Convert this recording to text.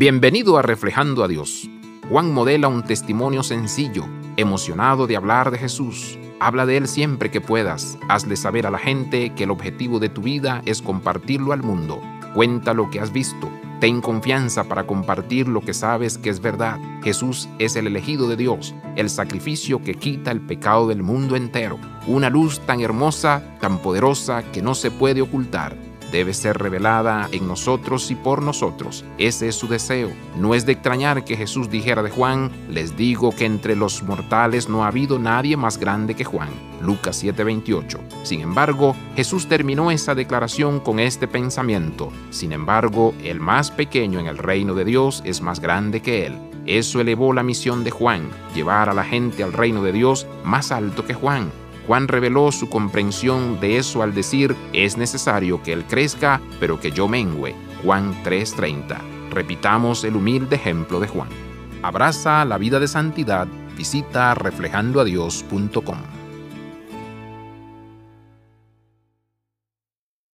Bienvenido a Reflejando a Dios. Juan modela un testimonio sencillo, emocionado de hablar de Jesús. Habla de Él siempre que puedas. Hazle saber a la gente que el objetivo de tu vida es compartirlo al mundo. Cuenta lo que has visto. Ten confianza para compartir lo que sabes que es verdad. Jesús es el elegido de Dios, el sacrificio que quita el pecado del mundo entero. Una luz tan hermosa, tan poderosa que no se puede ocultar debe ser revelada en nosotros y por nosotros. Ese es su deseo. No es de extrañar que Jesús dijera de Juan, les digo que entre los mortales no ha habido nadie más grande que Juan. Lucas 7:28. Sin embargo, Jesús terminó esa declaración con este pensamiento. Sin embargo, el más pequeño en el reino de Dios es más grande que él. Eso elevó la misión de Juan, llevar a la gente al reino de Dios más alto que Juan. Juan reveló su comprensión de eso al decir, es necesario que Él crezca, pero que yo mengüe. Juan 3:30. Repitamos el humilde ejemplo de Juan. Abraza la vida de santidad, visita reflejandoadios.com.